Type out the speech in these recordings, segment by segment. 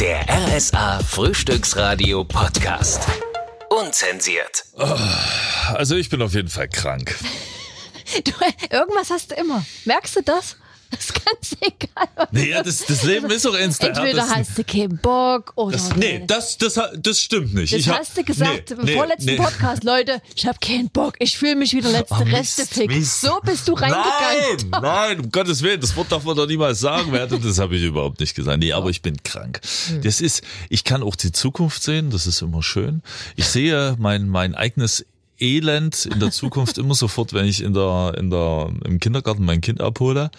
Der RSA Frühstücksradio Podcast. Unzensiert. Also ich bin auf jeden Fall krank. Du, irgendwas hast du immer. Merkst du das? Das ist ganz egal. Naja, das, das Leben ist doch der Entweder hast du keinen Bock oder. Das, nee, das, das, das stimmt nicht. Das ich hab- hast du gesagt nee, im nee, vorletzten nee. Podcast, Leute. Ich hab keinen Bock. Ich fühle mich wie der letzte Oh, Restefick. So bist du reingegangen. Nein, nein, um Gottes Willen, das Wort darf man doch niemals sagen werden. Das habe ich überhaupt nicht gesagt. Nee, aber ich bin krank. Hm. Das ist, ich kann auch die Zukunft sehen, das ist immer schön. Ich sehe mein, mein eigenes Elend in der Zukunft immer sofort, wenn ich in der, in der, im Kindergarten mein Kind abhole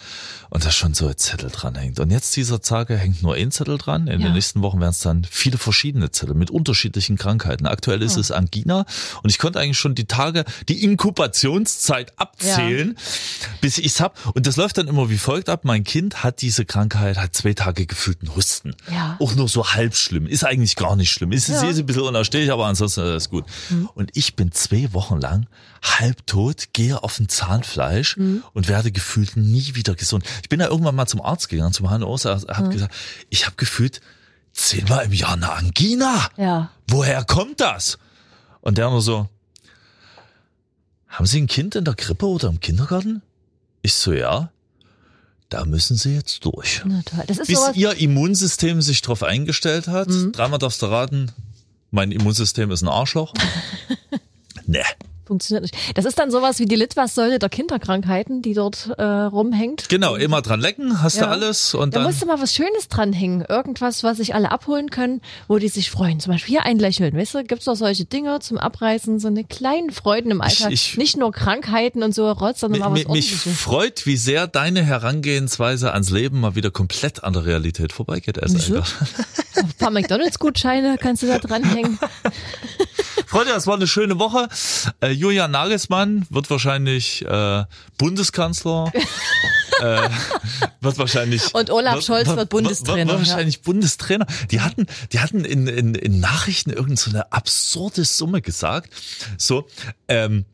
und da schon so ein Zettel dran hängt. Und jetzt dieser Tage hängt nur ein Zettel dran. In Ja. den nächsten Wochen werden es dann viele verschiedene Zettel mit unterschiedlichen Krankheiten. Aktuell ist es Angina und ich konnte eigentlich schon die Tage, die Inkubationszeit abzählen, bis ich's hab. Und das läuft dann immer wie folgt ab. Mein Kind hat diese Krankheit, hat zwei Tage gefühlten Husten. Ja. Auch nur so halb schlimm. Ist eigentlich gar nicht schlimm. Ist, Ja. ist ein bisschen unerstehlich, aber ansonsten ist alles gut. Und ich bin zwei Wochen lang halb tot, gehe auf ein Zahnfleisch und werde gefühlt nie wieder gesund. Ich bin da irgendwann mal zum Arzt gegangen, zum HNO, habe gesagt, ich habe gefühlt zehnmal im Jahr eine Angina. Ja. Woher kommt das? Und der nur so, haben Sie ein Kind in der Krippe oder im Kindergarten? Ich so, ja. Da müssen Sie jetzt durch. Bis. Ihr Immunsystem sich darauf eingestellt hat, dreimal darfst du raten, mein Immunsystem ist ein Arschloch. nee. Funktioniert nicht. Das ist dann sowas wie die Litwas-Säule der Kinderkrankheiten, die dort äh, rumhängt. Genau, immer dran lecken, hast du Ja. alles und Da dann. musst du mal was Schönes dranhängen. Irgendwas, was sich alle abholen können, wo die sich freuen. Zum Beispiel hier ein Lächeln. Weißt du, gibt's doch solche Dinge zum Abreißen, so eine kleinen Freuden im Alltag. ich- Nicht nur Krankheiten und so Rotz, sondern mal was Mi- mich freut, wie sehr deine Herangehensweise ans Leben mal wieder komplett an der Realität vorbeigeht. Ein paar McDonalds-Gutscheine kannst du da dranhängen. Freunde, das war eine schöne Woche. Äh, Julian Nagelsmann wird wahrscheinlich äh, Bundeskanzler. äh, wird wahrscheinlich Und Olaf Scholz wird Bundestrainer, Wird, wahrscheinlich Bundestrainer. Die hatten, die hatten in, in, in Nachrichten irgend so eine absurde Summe gesagt. So, ähm,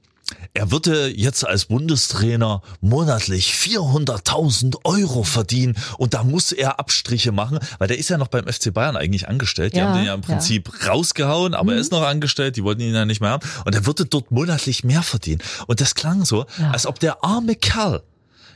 er würde jetzt als Bundestrainer monatlich 400.000 Euro verdienen und da muss er Abstriche machen, weil der ist ja noch beim FC Bayern eigentlich angestellt. Die Ja, haben den ja im ja. Prinzip rausgehauen, aber er ist noch angestellt, die wollten ihn ja nicht mehr haben und er würde dort monatlich mehr verdienen. Und das klang so, Ja. als ob der arme Kerl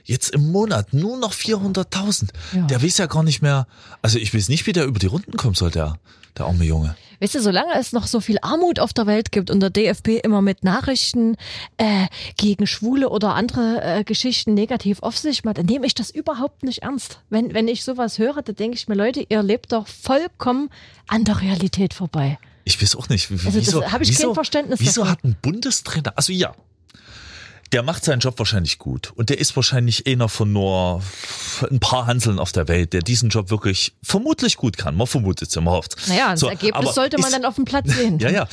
jetzt im Monat nur noch 400.000, Ja. der weiß ja gar nicht mehr, also ich weiß nicht, wie der über die Runden kommt soll, der, der arme Junge. Weißt du, solange es noch so viel Armut auf der Welt gibt und der DFB immer mit Nachrichten äh, gegen Schwule oder andere äh, Geschichten negativ auf sich macht, dann nehme ich das überhaupt nicht ernst. Wenn, wenn ich sowas höre, dann denke ich mir, Leute, ihr lebt doch vollkommen an der Realität vorbei. Ich weiß auch nicht, wie- Also das wieso, hab ich kein wieso, Verständnis Wieso dafür. hat ein Bundestrainer, also ja, der macht seinen Job wahrscheinlich gut und der ist wahrscheinlich einer von nur ein paar Hanseln auf der Welt, der diesen Job wirklich vermutlich gut kann. Man vermutet es ja, man hofft. Naja, das So, Ergebnis sollte man ist, dann auf dem Platz sehen. Ja, ja.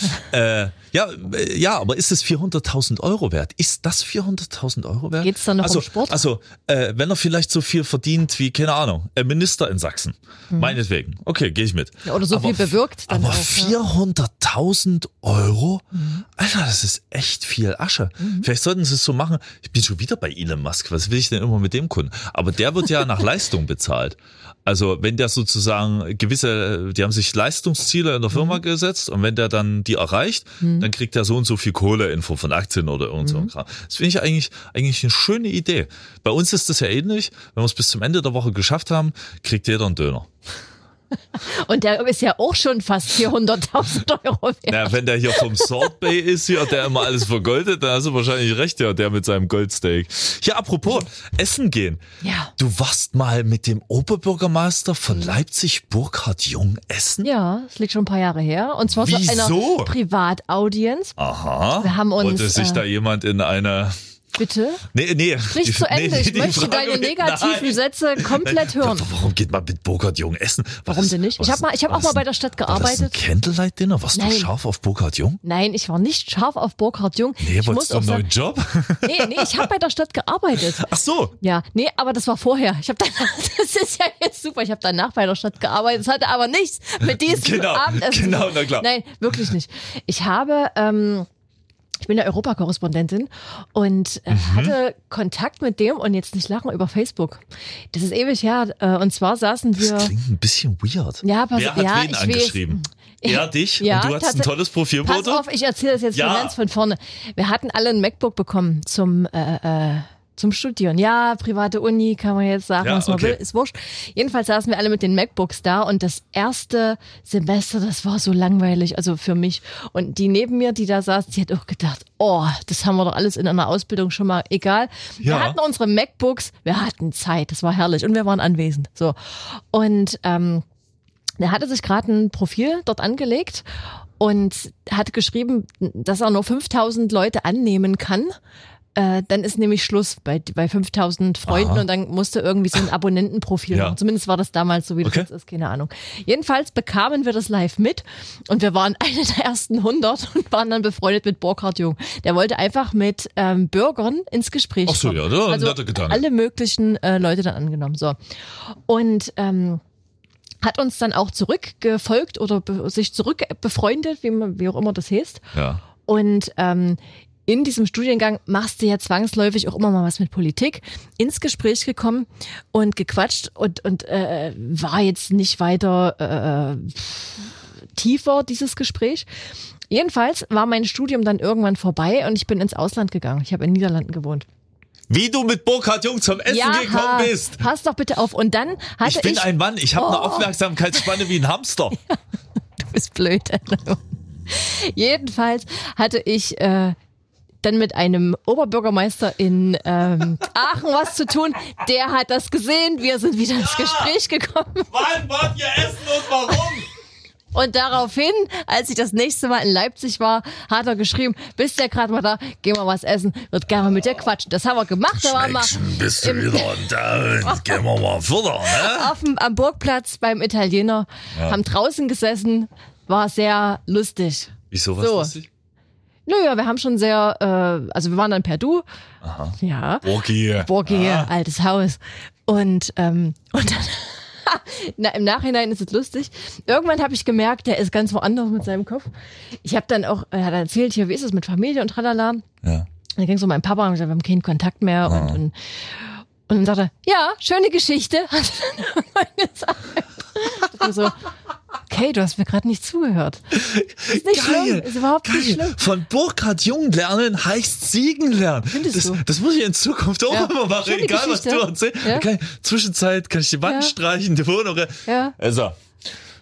Äh, ja, äh, ja, aber ist es 400.000 Euro wert? Ist das 400.000 Euro wert? Geht's dann noch um also, Sport? Also, äh, wenn er vielleicht so viel verdient wie, keine Ahnung, ein Minister in Sachsen. Meinetwegen. Okay, gehe ich mit. Ja, oder so viel bewirkt dann Aber auch, ja. 400.000 Euro? Mhm. Alter, das ist echt viel Asche. Vielleicht sollten sie es so machen. Ich bin schon wieder bei Elon Musk. Was will ich denn immer mit dem Kunden? Aber der wird ja nach Leistung bezahlt. Also wenn der sozusagen gewisse, die haben sich Leistungsziele in der Mhm. Firma gesetzt und wenn der dann die erreicht, dann kriegt er so und so viel Kohle in Form von Aktien oder irgend Mhm. so ein Kram. Das finde ich eigentlich, eigentlich eine schöne Idee. Bei uns ist das ja ähnlich. Wenn wir es bis zum Ende der Woche geschafft haben, kriegt jeder einen Döner. Und der ist ja auch schon fast 400.000 Euro wert. Na, wenn der hier vom Salt Bay ist hier, der immer alles vergoldet, dann hast du wahrscheinlich recht, ja, der mit seinem Goldsteak. Hier, apropos, essen gehen. Ja. Du warst mal mit dem Oberbürgermeister von Leipzig, Burkhard Jung, essen? Ja, das liegt schon ein paar Jahre her. Und zwar Wieso? einer Privataudienz. Aha. Wir haben uns, Wollte sich äh, da jemand in eine Bitte? Nee, nee. Sprich die- zu Ende. nee, ich möchte Frage deine negativen Nein. Sätze komplett hören. Warum geht man mit Burkhard Jung essen? War Warum denn nicht? Ich hab das- mal- ich hab auch mal bei der Stadt War das ein gearbeitet. Candlelight-Dinner? Warst du Nein. scharf auf Burkhard Jung? Nein, ich war nicht scharf auf Burkhard Jung. Nee, ich wolltest du einen neuen Job? nee, nee, ich habe bei der Stadt gearbeitet. Ach so. Ja, nee, aber das war vorher. Ich habe danach, das ist ja jetzt super. Ich habe danach bei der Stadt gearbeitet. Das hatte aber nichts mit diesem Genau, Abendessen. genau, na klar. Nein, wirklich nicht. Ich habe ähm, Ich bin ja Europakorrespondentin und äh, Mhm. hatte Kontakt mit dem und jetzt nicht lachen über Facebook. Das ist ewig her. Äh, und zwar saßen wir. Das klingt ein bisschen weird. Ja, pass- Wer hat ja, wen ich angeschrieben? Er dich Ja, und du hast ein tolles Pass Profilfoto? auf, ich erzähle das jetzt Ja. mal ganz von vorne. Wir hatten alle ein MacBook bekommen zum äh, äh, zum Studieren. Ja, private Uni kann man jetzt sagen, Ja, was man okay. will, ist wurscht. Jedenfalls saßen wir alle mit den MacBooks da und das erste Semester, das war so langweilig, also für mich. Und die neben mir, die da saß, die hat auch gedacht, oh, das haben wir doch alles in einer Ausbildung schon mal. Egal. Wir Ja. hatten unsere MacBooks, wir hatten Zeit, das war herrlich und wir waren anwesend. So. Und ähm, der hatte sich gerade ein Profil dort angelegt und hat geschrieben, dass er nur 5000 Leute annehmen kann. Äh, dann ist nämlich Schluss bei, bei 5000 Freunden Aha. und dann musste irgendwie so ein Abonnentenprofil Ja. machen. Zumindest war das damals so, wie das Okay. jetzt ist, keine Ahnung. Jedenfalls bekamen wir das live mit und wir waren eine der ersten 100 und waren dann befreundet mit Burkhard Jung. Der wollte einfach mit ähm, Bürgern ins Gespräch Ach so, kommen. ja, ein also netter Gedanke. alle möglichen äh, Leute dann angenommen. So. Und ähm, hat uns dann auch zurückgefolgt oder sich zurück befreundet, wie, man, wie auch immer das heißt. Ja. Und ähm, in diesem Studiengang machst du ja zwangsläufig auch immer mal was mit Politik, ins Gespräch gekommen und gequatscht und, und äh, war jetzt nicht weiter äh, tiefer, dieses Gespräch. Jedenfalls war mein Studium dann irgendwann vorbei und ich bin ins Ausland gegangen. Ich habe in den Niederlanden gewohnt. Wie du mit Burkhard Jung zum Essen gekommen bist. pass doch bitte auf. Und dann hatte Ich ich... bin ein Mann, ich habe eine Oh. Aufmerksamkeitsspanne wie ein Hamster. Du bist blöd. Jedenfalls hatte ich äh, dann mit einem Oberbürgermeister in ähm, Aachen was zu tun. Der hat das gesehen. Wir sind wieder ins Gespräch gekommen. Wann wart ihr essen und warum? Und daraufhin, als ich das nächste Mal in Leipzig war, hat er geschrieben, bist ja gerade mal da, geh mal was essen, wird gerne mal mit dir quatschen. Das haben wir gemacht. Da waren wir bist du wieder da und gehen wir mal futtern, ne? auf dem, am Burgplatz beim Italiener, haben draußen gesessen, war sehr lustig. Wieso was So. lustig? Naja, wir haben schon sehr, äh, also wir waren dann per Du. Ja. Burgi. Borgi, altes Haus. Und, ähm, und dann, na, im Nachhinein ist es lustig. Irgendwann habe ich gemerkt, der ist ganz woanders mit seinem Kopf. Ich habe dann auch, er hat erzählt, hier, wie ist es mit Familie und tralala. Ja. Dann ging so mein Papa und gesagt, wir haben keinen Kontakt mehr. Und, und, und dann sagte er, ja, schöne Geschichte. Hat er dann gesagt. So, okay, du hast mir gerade nicht zugehört. Ist nicht schlimm, ist überhaupt nicht Geil. schlimm. Von Burkhard Jung lernen heißt Siegen lernen. Findest das, du? das muss ich in Zukunft auch Ja. immer machen, Schöne egal was Geschichte. du erzählst. Ja. Okay. Zwischenzeit kann ich die Wand Ja. streichen, die Wohnung. Ja. Also,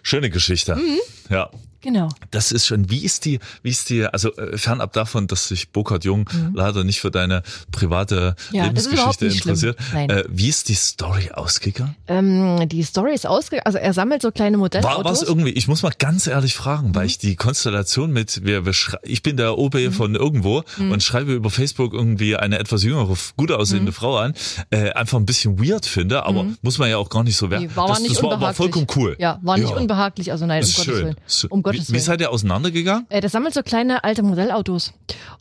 schöne Geschichte. Mhm. Ja. Genau. Das ist schon, wie ist die, wie ist die, also äh, fernab davon, dass sich Burkhard Jung leider nicht für deine private Mhm. Ja, Lebensgeschichte interessiert. Äh, wie ist die Story ausgegangen? Ähm, die Story ist ausgegangen, also er sammelt so kleine Modellautos. War was irgendwie, ich muss mal ganz ehrlich fragen, Mhm. weil ich die Konstellation mit, wir, wir ich bin der OB von irgendwo Mhm. und schreibe über Facebook irgendwie eine etwas jüngere, gut aussehende Mhm. Frau an, äh, einfach ein bisschen weird finde, aber muss man ja auch gar nicht so werden. War, das, nicht das war aber vollkommen cool. Ja, war nicht unbehaglich, also nein, um Gottes schön. Willen. Um Gottes wie, wie Willen. seid ihr auseinandergegangen? Äh, der sammelt so kleine alte Modellautos.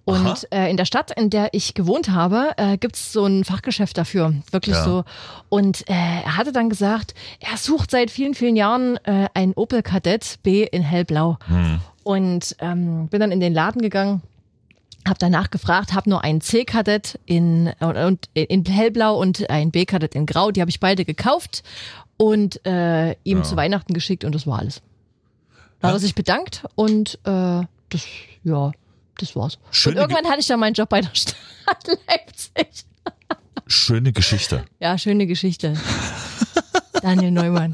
Und äh, in der Stadt, in der ich gewohnt habe, äh, gibt's so ein Fachgeschäft dafür. Wirklich Ja. so. Und äh, er hatte dann gesagt, er sucht seit vielen, vielen Jahren äh, ein Opel Kadett B in hellblau. Hm. Und ähm, bin dann in den Laden gegangen. Hab danach gefragt, habe nur einen C-Kadett in, und, in hellblau und ein B-Kadett in grau. Die habe ich beide gekauft und äh, ihm zu Weihnachten geschickt und das war alles. Da hat er sich bedankt und äh, das, ja, das war's. Schöne und irgendwann hatte ich dann meinen Job bei der Stadt Leipzig. Schöne Geschichte. Ja, schöne Geschichte. Daniel Neumann.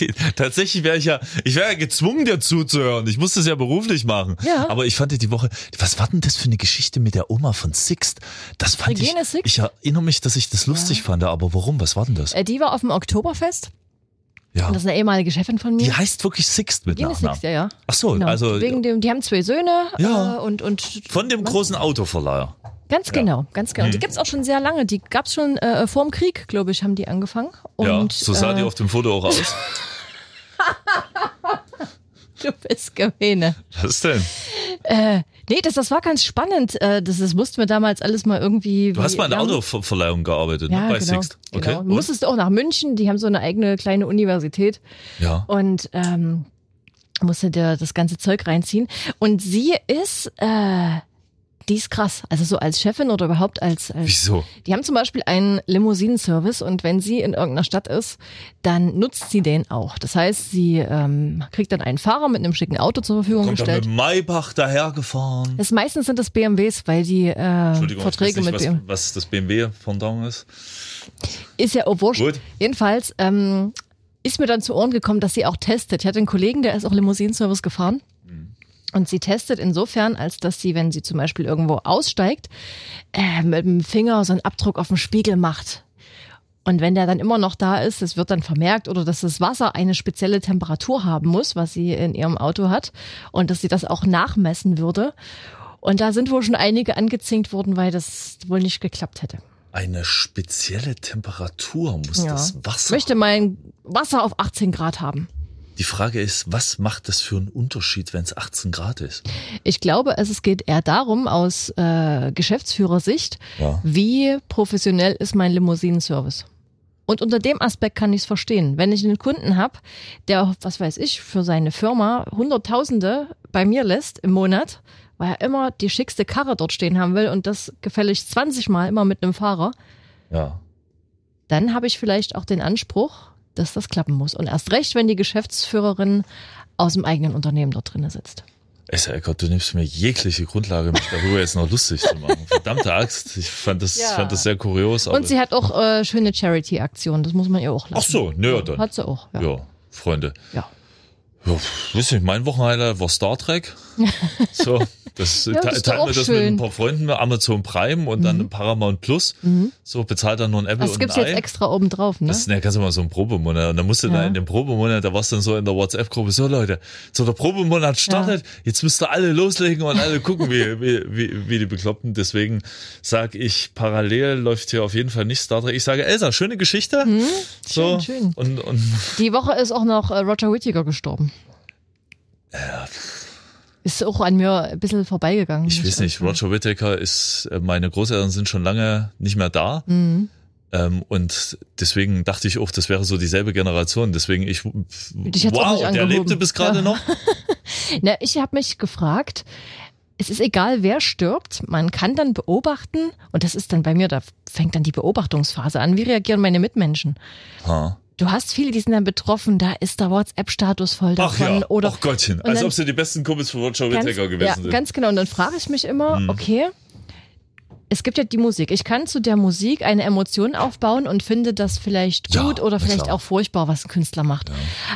Die, tatsächlich wäre ich ja, ich wäre ja gezwungen, dir zuzuhören. Ich muss das ja beruflich machen. Ja. Aber ich fand die Woche, was war denn das für eine Geschichte mit der Oma von Sixt? Das fand Regine ich, Sixt? ich erinnere mich, dass ich das lustig fand, aber warum? Was war denn das? Äh, die war auf dem Oktoberfest. Ja. Und das ist eine ehemalige Chefin von Die mir. heißt wirklich Sixt mit Regine Nachnamen. Six, ja, ja. Ach so, Genau. also Wegen dem, die haben zwei Söhne Ja. äh, und, und von dem großen Autoverleiher. Ganz genau, ganz genau. Und Mhm. die gibt's auch schon sehr lange. Die gab's schon äh, vor dem Krieg, glaube ich, haben die angefangen. Und, ja, so sah die äh, auf dem Foto auch aus. Du bist gemeine. Was denn? Äh, nee, das, das war ganz spannend. Äh, das, das mussten wir damals alles mal irgendwie. Du hast mal in der. Autoverleihung gearbeitet, ja, ne? Bei genau, Sixt. Okay. Genau. und? Musstest du auch nach München, die haben so eine eigene kleine Universität Ja. und ähm, musste dir das ganze Zeug reinziehen. Und sie ist äh, Die ist krass. Also so als Chefin oder überhaupt als, als Wieso? Die haben zum Beispiel einen Limousinenservice und wenn sie in irgendeiner Stadt ist, dann nutzt sie den auch. Das heißt, sie ähm, kriegt dann einen Fahrer mit einem schicken Auto zur Verfügung Kommt gestellt. mit Maybach dahergefahren? Das meistens sind das BMWs, weil die äh, Verträge ich weiß mit nicht, BMW was, was das BMW von Dong ist. ist ja auch wurscht. Gut. Jedenfalls ähm, ist mir dann zu Ohren gekommen, dass sie auch testet. Ich hatte einen Kollegen, der ist auch Limousinenservice gefahren. Und sie testet insofern, als dass sie, wenn sie zum Beispiel irgendwo aussteigt, äh, mit dem Finger so einen Abdruck auf dem Spiegel macht. Und wenn der dann immer noch da ist, das wird dann vermerkt oder dass das Wasser eine spezielle Temperatur haben muss, was sie in ihrem Auto hat und dass sie das auch nachmessen würde. Und da sind wohl schon einige angezinkt worden, weil das wohl nicht geklappt hätte. Eine spezielle Temperatur muss Ja. das Ich Wasser. möchte mein Wasser auf 18 Grad haben. Die Frage ist, was macht das für einen Unterschied, wenn es 18 Grad ist? Ich glaube, es geht eher darum, aus äh, Geschäftsführersicht, Ja. wie professionell ist mein Limousinenservice. Und unter dem Aspekt kann ich es verstehen. Wenn ich einen Kunden habe, der, was weiß ich, für seine Firma Hunderttausende bei mir lässt im Monat, weil er immer die schickste Karre dort stehen haben will und das gefälligst 20 Mal immer mit einem Fahrer, Ja. dann habe ich vielleicht auch den Anspruch, dass das klappen muss. Und erst recht, wenn die Geschäftsführerin aus dem eigenen Unternehmen dort drinne sitzt. Essa Eckert, du nimmst mir jegliche Grundlage, mich darüber jetzt noch lustig zu machen. Verdammte Axt. Ich fand das, Ja. fand das sehr kurios. Und sie hat auch äh, schöne Charity-Aktionen, das muss man ihr auch lassen. Ach so, naja, dann. Hat sie auch, ja. ja, Freunde. Ja. Ja, wisst ihr, mein Wochenhighlight war Star Trek. So, das, Ja, das te- ist doch teilen wir auch das schön. Mhm. mit ein paar Freunden, Amazon Prime und dann Paramount Plus. So, bezahlt dann nur ein Apple Das und gibt's ein jetzt Ei. extra oben drauf, ne? Das ist ja ganz immer so ein Probemonat. Und dann musst du Ja. da in dem Probemonat, da warst du dann so in der WhatsApp-Gruppe, so Leute, so der Probemonat startet, jetzt müsst ihr alle loslegen und alle gucken, wie, wie, wie, wie die Bekloppten. Deswegen sag ich, parallel läuft hier auf jeden Fall nicht Star Trek. Ich sage, Elsa, schöne Geschichte. so, Mhm. schön. Und, und Die Woche ist auch noch äh, Roger Whittaker gestorben. Ist auch an mir ein bisschen vorbeigegangen. ich weiß nicht, Roger Whittaker ist, äh, meine Großeltern sind schon lange nicht mehr da. Mhm. Ähm, und deswegen dachte ich auch, das wäre so dieselbe Generation. Deswegen ich, wow, der lebte bis gerade Ja. noch. Na, ich habe mich gefragt, es ist egal, wer stirbt, man kann dann beobachten, und das ist dann bei mir, da fängt dann die Beobachtungsphase an, wie reagieren meine Mitmenschen. Ha. Du hast viele, die sind dann betroffen, da ist der WhatsApp-Status voll Ach davon. ja, oder ach Gottchen, als ob sie die besten Kumpels von Roger Whittaker gewesen ja, sind. ganz genau. Und dann frage ich mich immer, Mhm. okay, es gibt ja die Musik. Ich kann zu der Musik eine Emotion aufbauen und finde das vielleicht Ja, gut oder na vielleicht klar. auch furchtbar, was ein Künstler macht.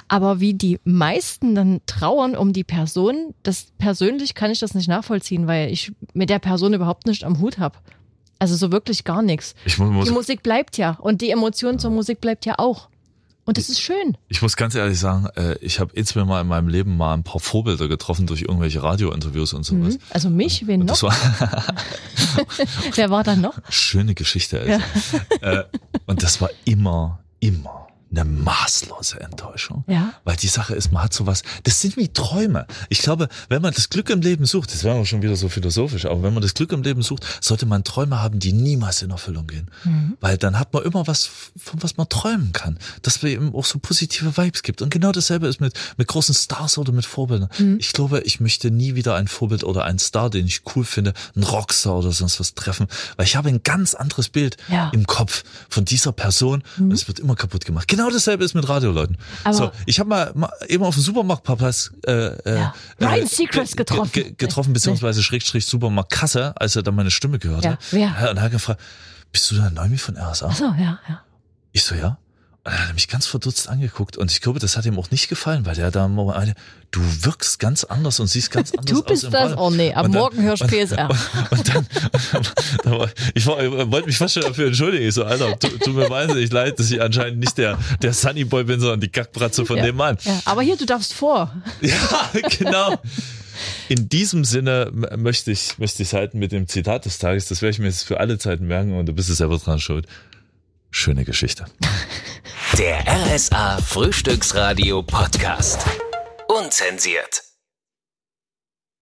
Aber wie die meisten dann trauern um die Person, das persönlich kann ich das nicht nachvollziehen, weil ich mit der Person überhaupt nicht am Hut habe. Also so wirklich gar nichts. Die Musik bleibt ja und die Emotion zur Musik bleibt ja auch. Und das ist schön. ich muss ganz ehrlich sagen, äh, ich habe jetzt mir mal in meinem Leben mal ein paar Vorbilder getroffen durch irgendwelche Radiointerviews und sowas. Mhm. Also mich, wen noch? war Wer war da noch? schöne Geschichte. Also. Äh, und das war immer, immer eine maßlose Enttäuschung. Ja. Weil die Sache ist, man hat sowas, das sind wie Träume. Ich glaube, wenn man das Glück im Leben sucht, das wäre auch schon wieder so philosophisch, aber wenn man das Glück im Leben sucht, sollte man Träume haben, die niemals in Erfüllung gehen. Weil dann hat man immer was, von was man träumen kann. Dass wir eben auch so positive Vibes gibt. Und genau dasselbe ist mit, mit großen Stars oder mit Vorbildern. Ich glaube, ich möchte nie wieder ein Vorbild oder einen Star, den ich cool finde, einen Rockstar oder sonst was treffen. Weil ich habe ein ganz anderes Bild Ja. im Kopf von dieser Person und es wird immer kaputt gemacht. Genau dasselbe ist mit Radioleuten. Aber- so, ich habe mal, mal eben auf dem Supermarktpapas äh, äh, Ja. Ryan äh, Seacrest ge- getroffen. ge- getroffen, beziehungsweise Schrägstrich Supermarktkasse, als er dann meine Stimme gehört Ja, hat. wer? Und er hat gefragt, bist du der Neumi von RSA? Ach so, ja, ja. Ich so, ja. Und dann hat er mich ganz verdutzt angeguckt und ich glaube, das hat ihm auch nicht gefallen, weil der da mal meinte, du wirkst ganz anders und siehst ganz anders Du aus. bist im das? Radio. Oh nee, Und dann- morgen hörst du PSR. Und, und dann, da ich war, ich wollte mich fast schon dafür entschuldigen. Ich so, Alter, tu, tu mir wahnsinnig leid, dass ich anscheinend nicht der, der Sunnyboy bin, sondern die Kackbratze von ja. dem Mann. Ja, aber hier, du darfst vor. Ja, genau. In diesem Sinne möchte ich, möchte ich halten mit dem Zitat des Tages. Das werde ich mir jetzt für alle Zeiten merken und du bist es selber dran schuld. Schöne Geschichte. Der RSA Frühstücksradio Podcast. Unzensiert.